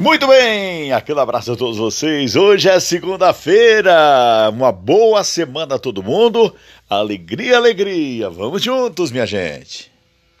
Muito bem, aquele abraço a todos vocês. Hoje é segunda-feira. Uma boa semana a todo mundo. Alegria, alegria. Vamos juntos, minha gente.